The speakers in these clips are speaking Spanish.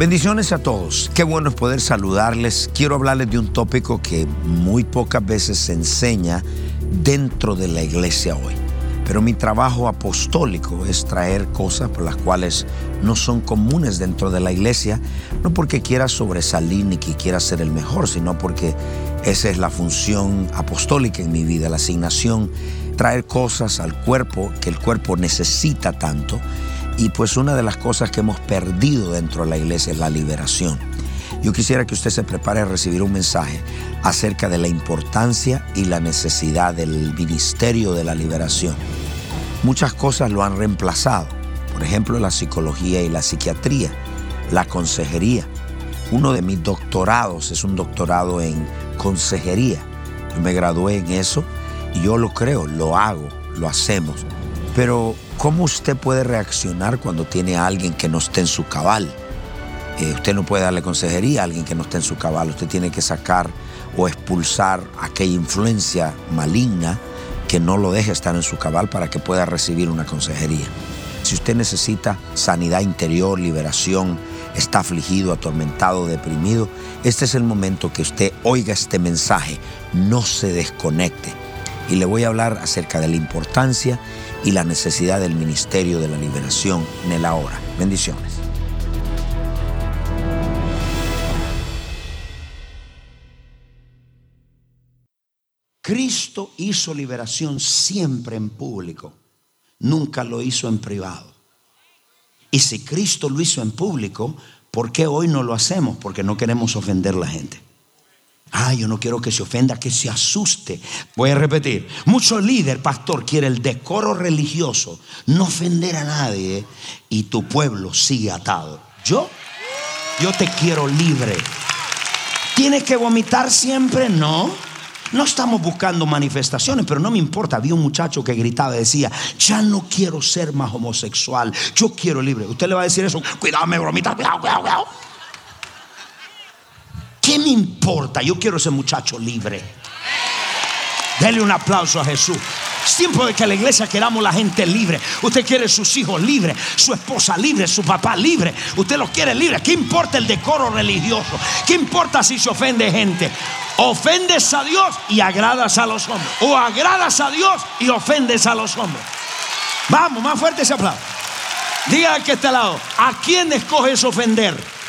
Bendiciones a todos. Qué bueno poder saludarles. Quiero hablarles de un tópico que muy pocas veces se enseña dentro de la iglesia hoy. Pero mi trabajo apostólico es traer cosas por las cuales no son comunes dentro de la iglesia, no porque quiera sobresalir ni que quiera ser el mejor, sino porque esa es la función apostólica en mi vida, la asignación, traer cosas al cuerpo que el cuerpo necesita tanto y pues una de las cosas que hemos perdido dentro de la iglesia es la liberación. Yo quisiera que usted se prepare a recibir un mensaje acerca de la importancia y la necesidad del ministerio de la liberación. Muchas cosas lo han reemplazado, por ejemplo la psicología y la psiquiatría, la consejería. Uno de mis doctorados es un doctorado en consejería. Yo me gradué en eso y yo lo creo, lo hago, lo hacemos. Pero ¿cómo usted puede reaccionar cuando tiene a alguien que no esté en su cabal? Eh, usted no puede darle consejería a alguien que no esté en su cabal. Usted tiene que sacar o expulsar aquella influencia maligna que no lo deje estar en su cabal para que pueda recibir una consejería. Si usted necesita sanidad interior, liberación, está afligido, atormentado, deprimido, este es el momento que usted oiga este mensaje, no se desconecte. Y le voy a hablar acerca de la importancia y la necesidad del ministerio de la liberación en el ahora. Bendiciones. Cristo hizo liberación siempre en público, nunca lo hizo en privado. Y si Cristo lo hizo en público, ¿por qué hoy no lo hacemos? Porque no queremos ofender a la gente. Ah, yo no quiero que se ofenda, que se asuste. Voy a repetir. Mucho líder, pastor, quiere el decoro religioso, no ofender a nadie y tu pueblo sigue atado. Yo, yo te quiero libre. ¿Tienes que vomitar siempre? No. No estamos buscando manifestaciones, pero no me importa. Había un muchacho que gritaba y decía, ya no quiero ser más homosexual, yo quiero libre. Usted le va a decir eso, cuidado, me bromita, cuidado, cuidado, cuidado. ¿Qué me importa? Yo quiero ese muchacho libre. Dele un aplauso a Jesús. Es tiempo de que la iglesia queramos la gente libre. Usted quiere sus hijos libres, su esposa libre, su papá libre. Usted los quiere libres. ¿Qué importa el decoro religioso? ¿Qué importa si se ofende gente? Ofendes a Dios y agradas a los hombres. O agradas a Dios y ofendes a los hombres. Vamos, más fuerte ese aplauso. Diga que está al lado. ¿A quién escoges ofender?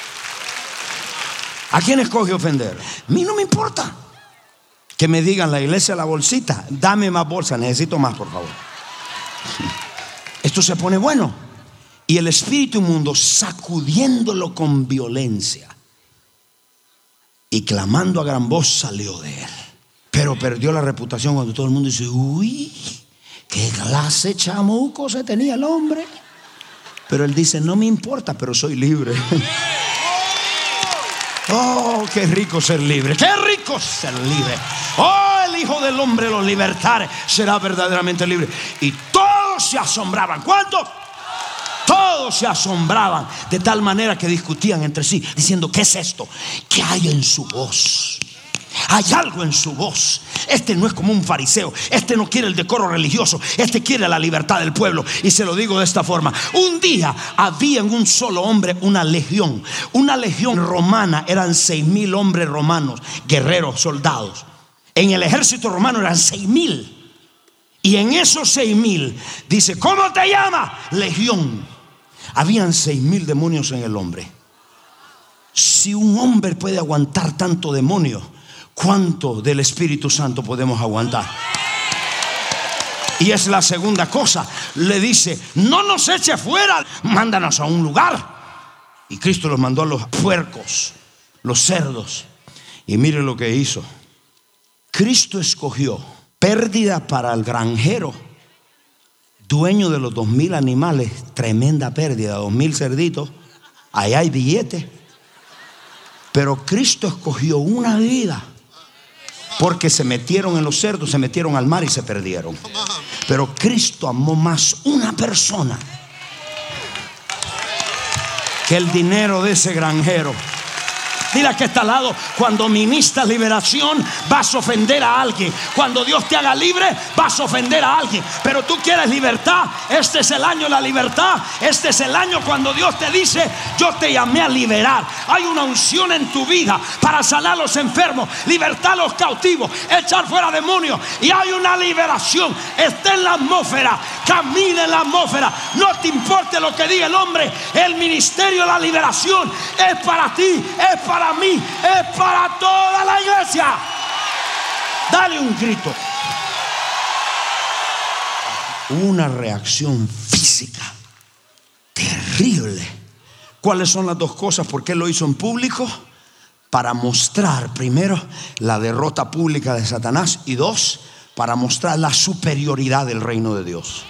¿A quién escoge ofender? A mí no me importa. Que me digan la iglesia la bolsita, dame más bolsa, necesito más, por favor. Esto se pone bueno. Y el espíritu inmundo sacudiéndolo con violencia y clamando a gran voz salió de él. Pero perdió la reputación cuando todo el mundo dice, uy, qué clase chamuco se tenía el hombre. Pero él dice, no me importa, pero soy libre. Oh, qué rico ser libre. Qué rico ser libre. Oh, el Hijo del Hombre los libertare será verdaderamente libre. Y todos se asombraban. ¿Cuántos? Todos se asombraban de tal manera que discutían entre sí, diciendo, ¿qué es esto? ¿Qué hay en su voz? Hay algo en su voz. Este no es como un fariseo. Este no quiere el decoro religioso. Este quiere la libertad del pueblo. Y se lo digo de esta forma. Un día había en un solo hombre una legión. Una legión romana eran seis mil hombres romanos, guerreros, soldados. En el ejército romano eran seis mil. Y en esos seis mil dice, ¿cómo te llama? Legión. Habían seis mil demonios en el hombre. Si un hombre puede aguantar tanto demonio, ¿Cuánto del Espíritu Santo podemos aguantar? Y es la segunda cosa. Le dice, no nos eche fuera, mándanos a un lugar. Y Cristo los mandó a los puercos, los cerdos. Y mire lo que hizo. Cristo escogió pérdida para el granjero, dueño de los dos mil animales, tremenda pérdida, dos mil cerditos. Ahí hay billetes. Pero Cristo escogió una vida Porque se metieron en los cerdos, se metieron al mar y se perdieron. Pero Cristo amó más una persona que el dinero de ese granjero. Dile que está al lado, cuando ministras liberación vas a ofender a alguien. Cuando Dios te haga libre vas a ofender a alguien. Pero tú quieres libertad. Este es el año de la libertad. Este es el año cuando Dios te dice, yo te llamé a liberar. Hay una unción en tu vida para sanar a los enfermos, libertar a los cautivos, echar fuera demonios. Y hay una liberación. Está en la atmósfera. Camina en la atmósfera. No te importe lo que diga el hombre. El ministerio de la liberación es para ti. Es para para mí, es para toda la iglesia. Dale un grito. Una reacción física terrible. ¿Cuáles son las dos cosas? ¿Por qué lo hizo en público? Para mostrar, primero, la derrota pública de Satanás y dos, para mostrar la superioridad del reino de Dios.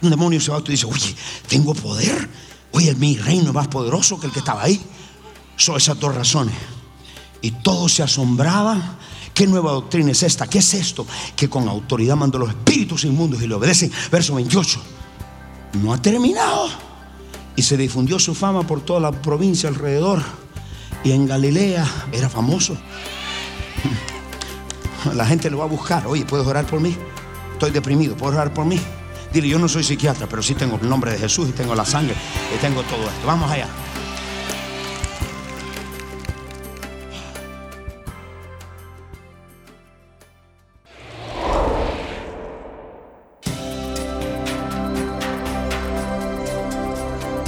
Un demonio se va y dice, oye, tengo poder. Oye, mi reino es más poderoso que el que estaba ahí. Son esas dos razones. Y todos se asombraban. ¿Qué nueva doctrina es esta? ¿Qué es esto? Que con autoridad mandó los espíritus inmundos y le obedecen. Verso 28. No ha terminado. Y se difundió su fama por toda la provincia alrededor. Y en Galilea era famoso. La gente lo va a buscar. Oye, ¿puedes orar por mí? Estoy deprimido. ¿Puedes orar por mí? Dile, yo no soy psiquiatra, pero sí tengo el nombre de Jesús y tengo la sangre y tengo todo esto. Vamos allá.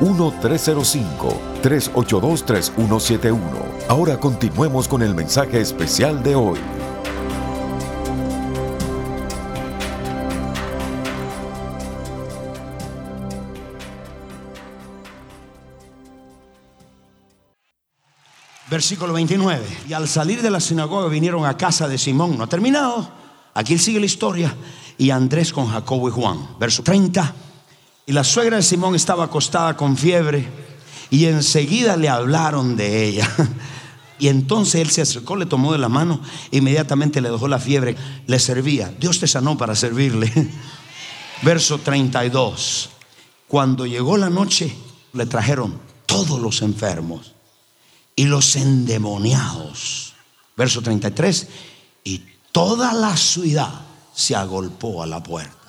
1-305-382-3171. Ahora continuemos con el mensaje especial de hoy. Versículo 29. Y al salir de la sinagoga vinieron a casa de Simón. No ha terminado. Aquí sigue la historia. Y Andrés con Jacobo y Juan. Verso 30. Y la suegra de Simón estaba acostada con fiebre y enseguida le hablaron de ella. Y entonces él se acercó, le tomó de la mano, inmediatamente le dejó la fiebre, le servía. Dios te sanó para servirle. Verso 32. Cuando llegó la noche, le trajeron todos los enfermos y los endemoniados. Verso 33. Y toda la ciudad se agolpó a la puerta.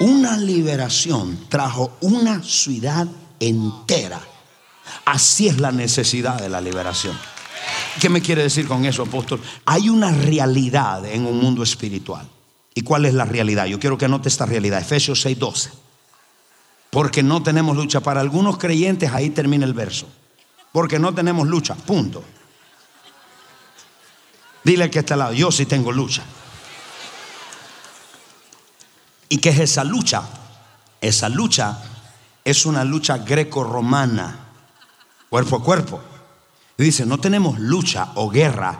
Una liberación trajo una ciudad entera. Así es la necesidad de la liberación. ¿Qué me quiere decir con eso, apóstol? Hay una realidad en un mundo espiritual. ¿Y cuál es la realidad? Yo quiero que anote esta realidad. Efesios 6:12. Porque no tenemos lucha. Para algunos creyentes ahí termina el verso. Porque no tenemos lucha. Punto. Dile que está al lado. Yo sí tengo lucha. ¿Y qué es esa lucha? Esa lucha es una lucha greco-romana, cuerpo a cuerpo. dice, no tenemos lucha o guerra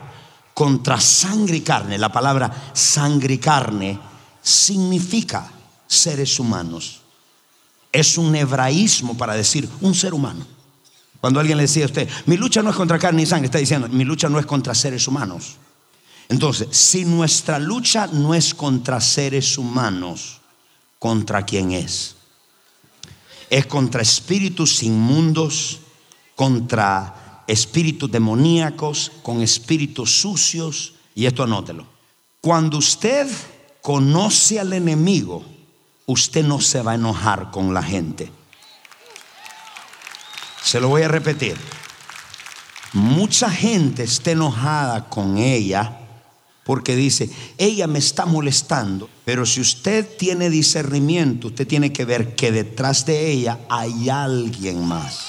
contra sangre y carne. La palabra sangre y carne significa seres humanos. Es un hebraísmo para decir un ser humano. Cuando alguien le decía a usted, mi lucha no es contra carne y sangre, está diciendo, mi lucha no es contra seres humanos. Entonces, si nuestra lucha no es contra seres humanos, contra quién es. Es contra espíritus inmundos, contra espíritus demoníacos, con espíritus sucios. Y esto anótelo. Cuando usted conoce al enemigo, usted no se va a enojar con la gente. Se lo voy a repetir. Mucha gente está enojada con ella porque dice, ella me está molestando. Pero si usted tiene discernimiento, usted tiene que ver que detrás de ella hay alguien más.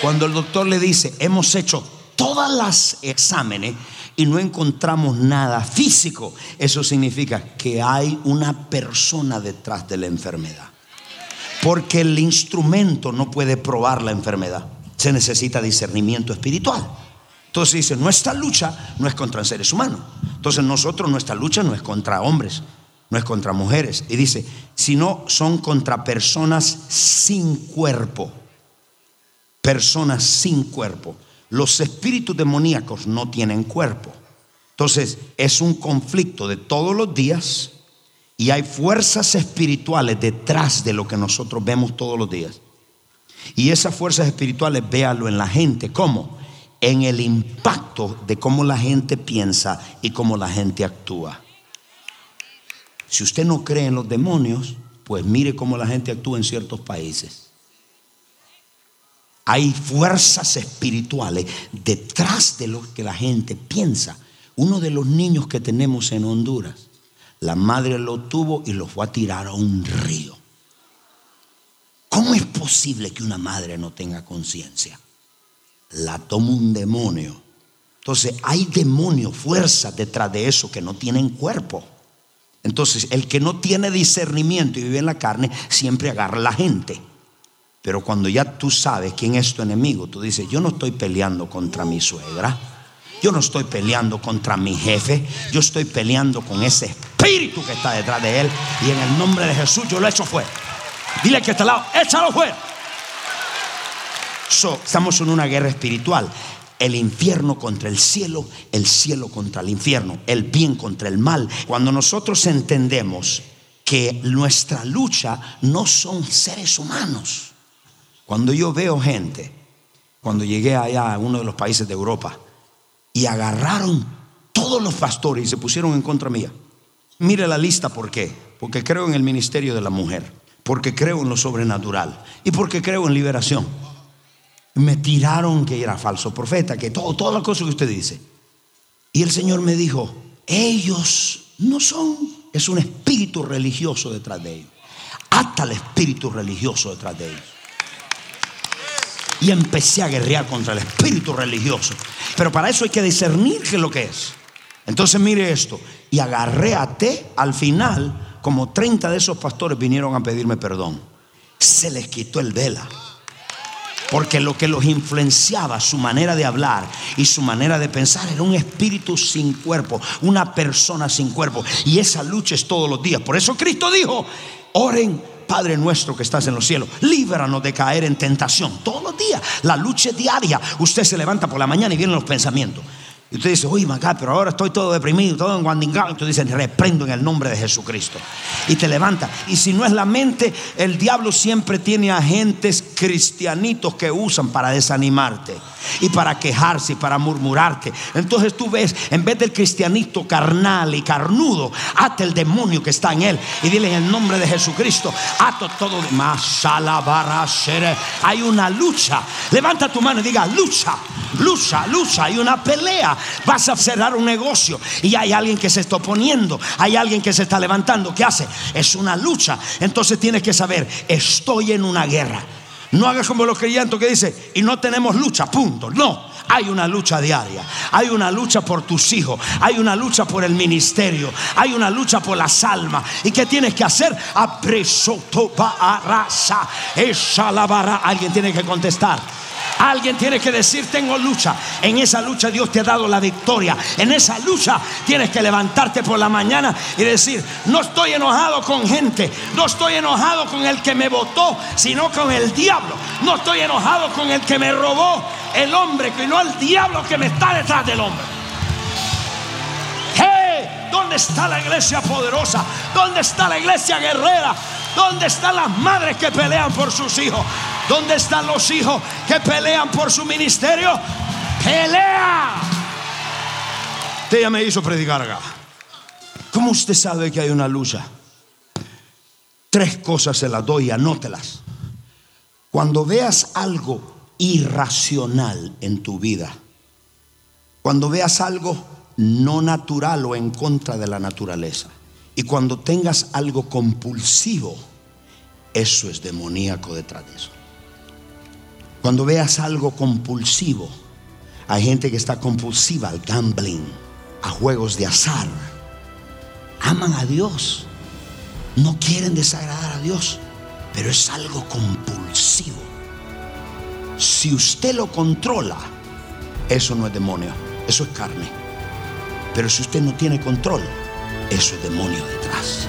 Cuando el doctor le dice, hemos hecho todas las exámenes y no encontramos nada físico, eso significa que hay una persona detrás de la enfermedad. Porque el instrumento no puede probar la enfermedad. Se necesita discernimiento espiritual. Entonces dice, nuestra lucha no es contra seres humanos. Entonces nosotros, nuestra lucha no es contra hombres, no es contra mujeres. Y dice, sino son contra personas sin cuerpo. Personas sin cuerpo. Los espíritus demoníacos no tienen cuerpo. Entonces es un conflicto de todos los días y hay fuerzas espirituales detrás de lo que nosotros vemos todos los días. Y esas fuerzas espirituales véalo en la gente. ¿Cómo? En el impacto de cómo la gente piensa y cómo la gente actúa. Si usted no cree en los demonios, pues mire cómo la gente actúa en ciertos países. Hay fuerzas espirituales detrás de lo que la gente piensa. Uno de los niños que tenemos en Honduras, la madre lo tuvo y lo fue a tirar a un río. ¿Cómo es posible que una madre no tenga conciencia? La toma un demonio. Entonces hay demonios, fuerzas detrás de eso que no tienen cuerpo. Entonces el que no tiene discernimiento y vive en la carne siempre agarra a la gente. Pero cuando ya tú sabes quién es tu enemigo, tú dices, yo no estoy peleando contra mi suegra, yo no estoy peleando contra mi jefe, yo estoy peleando con ese espíritu que está detrás de él y en el nombre de Jesús yo lo echo fuera. Dile que está al lado, échalo fuera. Estamos en una guerra espiritual. El infierno contra el cielo, el cielo contra el infierno, el bien contra el mal. Cuando nosotros entendemos que nuestra lucha no son seres humanos, cuando yo veo gente, cuando llegué allá a uno de los países de Europa, y agarraron todos los pastores y se pusieron en contra mía. Mire la lista, ¿por qué? Porque creo en el ministerio de la mujer, porque creo en lo sobrenatural y porque creo en liberación. Me tiraron que era falso profeta, que todo, todas las cosas que usted dice. Y el Señor me dijo, ellos no son, es un espíritu religioso detrás de ellos. Hasta el espíritu religioso detrás de ellos y empecé a guerrear contra el espíritu religioso. Pero para eso hay que discernir qué es lo que es. Entonces mire esto, y agarré a té al final, como 30 de esos pastores vinieron a pedirme perdón. Se les quitó el vela. Porque lo que los influenciaba, su manera de hablar y su manera de pensar, era un espíritu sin cuerpo, una persona sin cuerpo. Y esa lucha es todos los días. Por eso Cristo dijo, oren Padre nuestro que estás en los cielos, líbranos de caer en tentación. Todos los días, la lucha es diaria. Usted se levanta por la mañana y vienen los pensamientos. Y usted dice, uy, acá, pero ahora estoy todo deprimido, todo en guandingado. Y tú dices, reprendo en el nombre de Jesucristo. Y te levanta. Y si no es la mente, el diablo siempre tiene agentes cristianitos que usan para desanimarte y para quejarse y para murmurarte. Entonces tú ves, en vez del cristianito carnal y carnudo, ate el demonio que está en él y dile en el nombre de Jesucristo, ato todo de más. Hay una lucha. Levanta tu mano y diga, lucha, lucha, lucha. Hay una pelea. Vas a cerrar un negocio y hay alguien que se está oponiendo, hay alguien que se está levantando. ¿Qué hace? Es una lucha. Entonces tienes que saber, estoy en una guerra. No hagas como los creyentes que dice, y no tenemos lucha, punto. No, hay una lucha diaria. Hay una lucha por tus hijos. Hay una lucha por el ministerio. Hay una lucha por las almas. ¿Y qué tienes que hacer? Alguien tiene que contestar. Alguien tiene que decir, tengo lucha. En esa lucha Dios te ha dado la victoria. En esa lucha tienes que levantarte por la mañana y decir, no estoy enojado con gente, no estoy enojado con el que me votó, sino con el diablo. No estoy enojado con el que me robó el hombre, no el diablo que me está detrás del hombre. ¿dónde está la iglesia poderosa? ¿Dónde está la iglesia guerrera? ¿Dónde están las madres que pelean por sus hijos? ¿Dónde están los hijos que pelean por su ministerio? ¡Pelea! Usted ya me hizo predicar acá. ¿Cómo usted sabe que hay una lucha? Tres cosas se las doy, anótelas. Cuando veas algo irracional en tu vida, cuando veas algo no natural o en contra de la naturaleza, y cuando tengas algo compulsivo, eso es demoníaco detrás de eso. Cuando veas algo compulsivo, Hay gente que está compulsiva al gambling, a juegos de azar. Aman a Dios. No quieren desagradar a Dios, pero es algo compulsivo. Si usted lo controla, eso no es demonio, eso es carne. Pero si usted no tiene control, es demonio detrás.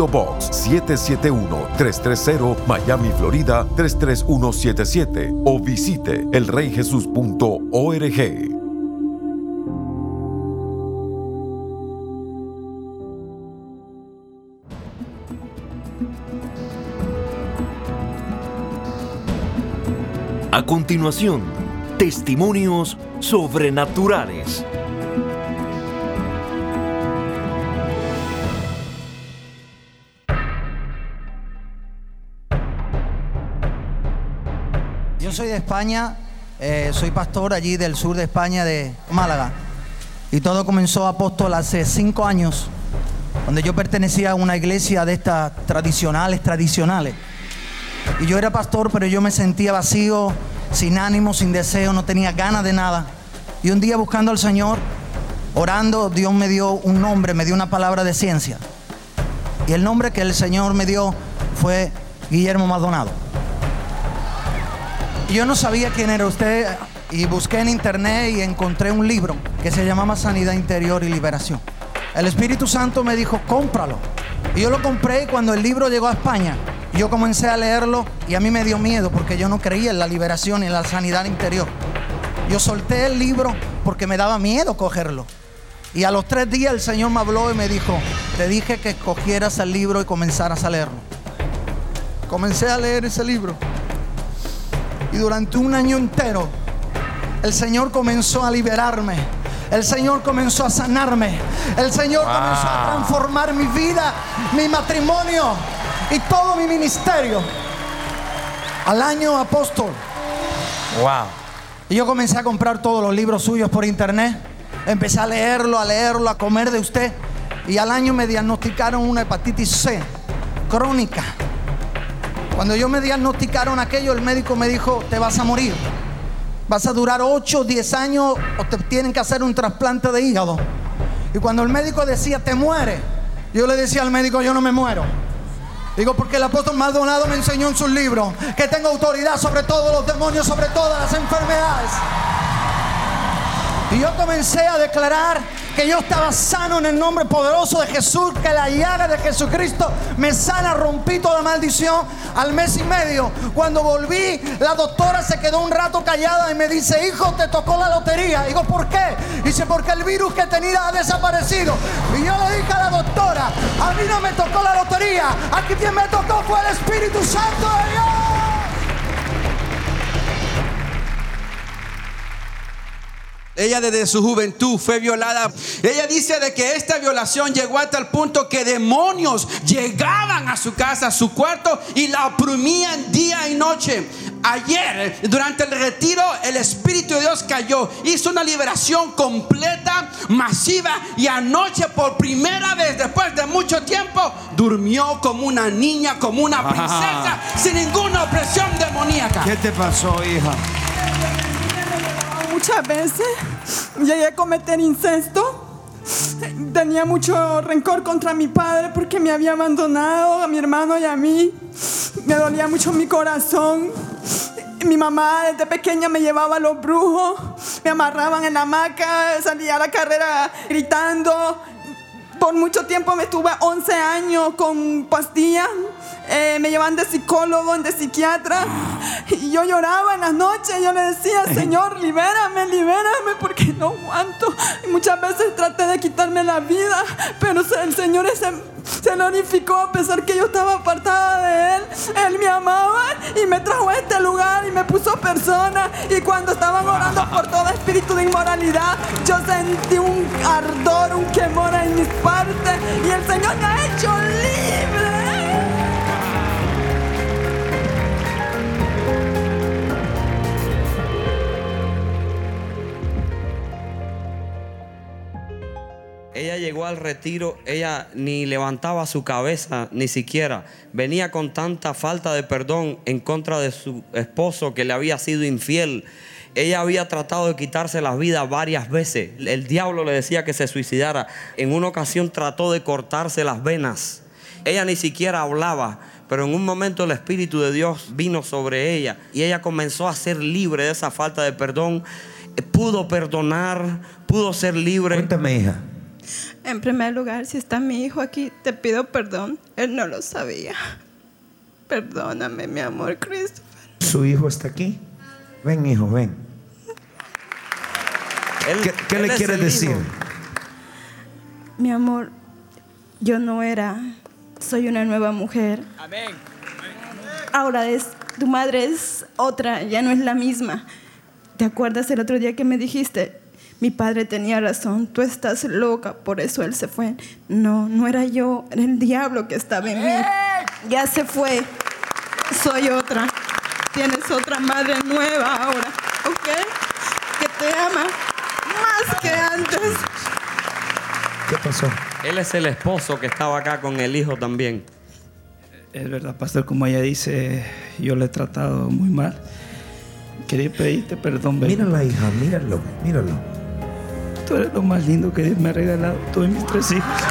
Pio Box 771-330 Miami, Florida 33177 o visite elreyjesus.org. A continuación, testimonios sobrenaturales. Yo soy de España, eh, soy pastor allí del sur de España, de Málaga. Y todo comenzó apóstol hace cinco años, donde yo pertenecía a una iglesia de estas tradicionales, tradicionales. Y yo era pastor, pero yo me sentía vacío, sin ánimo, sin deseo, no tenía ganas de nada. Y un día buscando al Señor, orando, Dios me dio un nombre, me dio una palabra de ciencia. Y el nombre que el Señor me dio fue Guillermo Maldonado. Yo no sabía quién era usted y busqué en internet y encontré un libro que se llamaba Sanidad Interior y Liberación. El Espíritu Santo me dijo, cómpralo. Y yo lo compré y cuando el libro llegó a España, yo comencé a leerlo y a mí me dio miedo porque yo no creía en la liberación y en la sanidad interior. Yo solté el libro porque me daba miedo cogerlo. Y a los tres días el Señor me habló y me dijo, te dije que escogieras el libro y comenzaras a leerlo. Comencé a leer ese libro. Y durante un año entero, el Señor comenzó a liberarme. El Señor comenzó a sanarme. El Señor comenzó a transformar mi vida, mi matrimonio y todo mi ministerio. Al año apóstol. Wow. Y yo comencé a comprar todos los libros suyos por internet. Empecé a leerlo, a leerlo, a comer de usted. Y al año me diagnosticaron una hepatitis C crónica. Cuando yo me diagnosticaron aquello, el médico me dijo, te vas a morir. Vas a durar 8 o 10 años o te tienen que hacer un trasplante de hígado. Y cuando el médico decía, te muere, yo le decía al médico, yo no me muero. Digo, porque el apóstol Maldonado me enseñó en sus libros que tengo autoridad sobre todos los demonios, sobre todas las enfermedades. Y yo comencé a declarar que yo estaba sano en el nombre poderoso de Jesús, que la llaga de Jesucristo me sana, rompí toda maldición. Al mes y medio, cuando volví, la doctora se quedó un rato callada y me dice, hijo, te tocó la lotería. Digo, ¿por qué? Dice, porque el virus que tenía ha desaparecido. Y yo le dije a la doctora, a mí no me tocó la lotería, aquí quien me tocó fue el Espíritu Santo de Dios. Ella desde su juventud fue violada. Ella dice de que esta violación llegó hasta el punto que demonios llegaban a su casa, a su cuarto y la oprimían día y noche. Ayer, durante el retiro, el Espíritu de Dios cayó, hizo una liberación completa, masiva y anoche por primera vez, después de mucho tiempo, durmió como una niña, como una princesa, sin ninguna opresión demoníaca. ¿Qué te pasó, hija? Muchas veces llegué a cometer incesto Tenía mucho rencor contra mi padre porque me había abandonado a mi hermano y a mí. Me dolía mucho mi corazón. Mi mamá desde pequeña me llevaba a los brujos, me amarraban en la hamaca, salía a la carrera gritando. Por mucho tiempo me estuve 11 años con pastillas eh, me llevan de psicólogo, de psiquiatra. Y yo lloraba en las noches. Yo le decía, Señor, libérame, libérame, porque no aguanto. Y muchas veces traté de quitarme la vida, pero el Señor se, se glorificó a pesar que yo estaba apartada de Él. Él me amaba y me trajo a este lugar y me puso persona. Y cuando estaban orando por todo espíritu de inmoralidad, yo sentí un ardor, un quemor en mis partes. Y el Señor me ha hecho libre. Ella llegó al retiro, ella ni levantaba su cabeza, ni siquiera. Venía con tanta falta de perdón en contra de su esposo que le había sido infiel. Ella había tratado de quitarse la vida varias veces. El diablo le decía que se suicidara. En una ocasión trató de cortarse las venas. Ella ni siquiera hablaba, pero en un momento el Espíritu de Dios vino sobre ella y ella comenzó a ser libre de esa falta de perdón. Pudo perdonar, pudo ser libre. Cuéntame, hija. En primer lugar, si está mi hijo aquí, te pido perdón. Él no lo sabía. Perdóname, mi amor, Christopher. ¿Su hijo está aquí? Ven, hijo, ven. ¿Qué, le quiere decir? Mi amor, yo no era. Soy una nueva mujer. Amén. Ahora es, tu madre es otra, ya no es la misma. ¿Te acuerdas el otro día que me dijiste, mi padre tenía razón, tú estás loca, por eso él se fue. No, no era yo, era el diablo que estaba en mí. Ya se fue, soy otra. Tienes otra madre nueva ahora, ¿ok? Que te ama más que antes. ¿Qué pasó? Él es el esposo que estaba acá con el hijo también. Es verdad, pastor, como ella dice, yo le he tratado muy mal. Quería pedirte perdón. Mírala, hija, míralo, míralo. Tú eres lo más lindo que Dios me ha regalado, tú y mis tres hijos.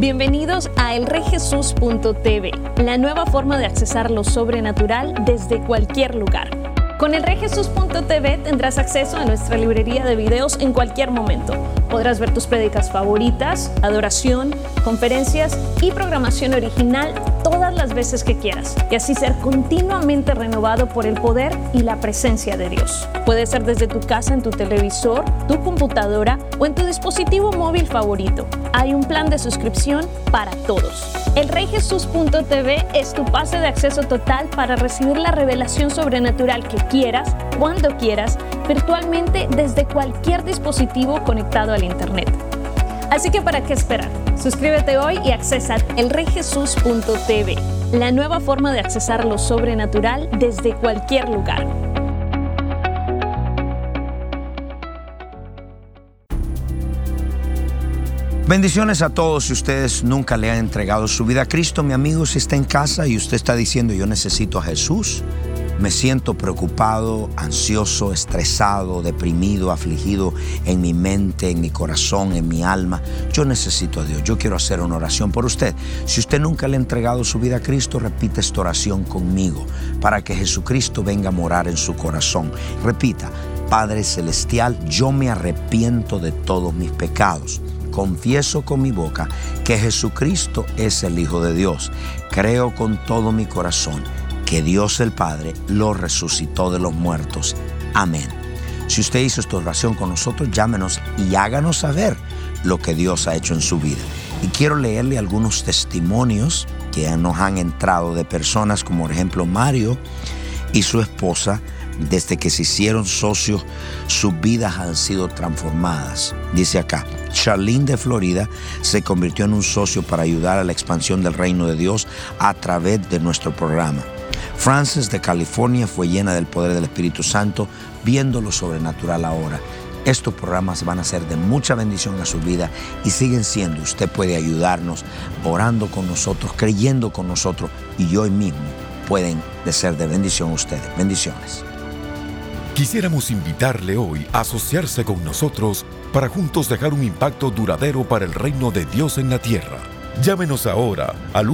Bienvenidos a elreyjesus.tv, la nueva forma de accesar lo sobrenatural desde cualquier lugar. Con el Rejesus.tv tendrás acceso a nuestra librería de videos en cualquier momento. Podrás ver tus prédicas favoritas, adoración, conferencias y programación original todas las veces que quieras y así ser continuamente renovado por el poder y la presencia de Dios. Puede ser desde tu casa en tu televisor, tu computadora o en tu dispositivo móvil favorito. Hay un plan de suscripción para todos. El Rejesus.tv es tu pase de acceso total para recibir la revelación sobrenatural que quieras, cuando quieras, virtualmente desde cualquier dispositivo conectado al Internet. Así que ¿para qué esperar? Suscríbete hoy y accesa elreyjesus.tv, la nueva forma de accesar lo sobrenatural desde cualquier lugar. Bendiciones a todos si ustedes nunca le han entregado su vida a Cristo. Mi amigo, si está en casa y usted está diciendo yo necesito a Jesús, me siento preocupado, ansioso, estresado, deprimido, afligido en mi mente, en mi corazón, en mi alma. Yo necesito a Dios. Yo quiero hacer una oración por usted. Si usted nunca le ha entregado su vida a Cristo, repita esta oración conmigo para que Jesucristo venga a morar en su corazón. Repita, Padre Celestial, yo me arrepiento de todos mis pecados confieso con mi boca que Jesucristo es el Hijo de Dios. Creo con todo mi corazón que Dios el Padre lo resucitó de los muertos. Amén. Si usted hizo esta oración con nosotros, llámenos y háganos saber lo que Dios ha hecho en su vida. Y quiero leerle algunos testimonios que nos han entrado de personas como por ejemplo Mario y su esposa, desde que se hicieron socios, sus vidas han sido transformadas. Dice acá, Charlene de Florida se convirtió en un socio para ayudar a la expansión del reino de Dios a través de nuestro programa. Frances de California fue llena del poder del Espíritu Santo, viendo lo sobrenatural ahora. Estos programas van a ser de mucha bendición a su vida y siguen siendo. Usted puede ayudarnos orando con nosotros, creyendo con nosotros y hoy mismo pueden ser de bendición a ustedes. Bendiciones. Quisiéramos invitarle hoy a asociarse con nosotros para juntos dejar un impacto duradero para el reino de Dios en la tierra. Llámenos ahora al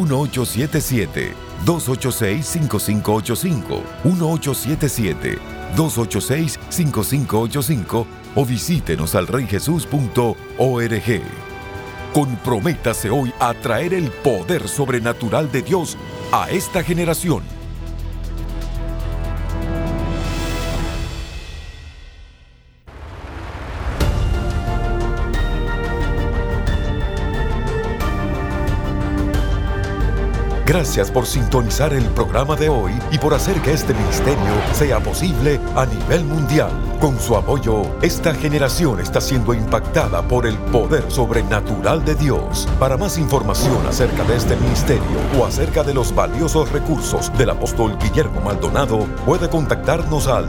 1877-286-5585, 1877-286-5585 o visítenos al reyjesus.org. Comprométase hoy a traer el poder sobrenatural de Dios a esta generación. Gracias por sintonizar el programa de hoy y por hacer que este ministerio sea posible a nivel mundial. Con su apoyo, esta generación está siendo impactada por el poder sobrenatural de Dios. Para más información acerca de este ministerio o acerca de los valiosos recursos del apóstol Guillermo Maldonado, puede contactarnos al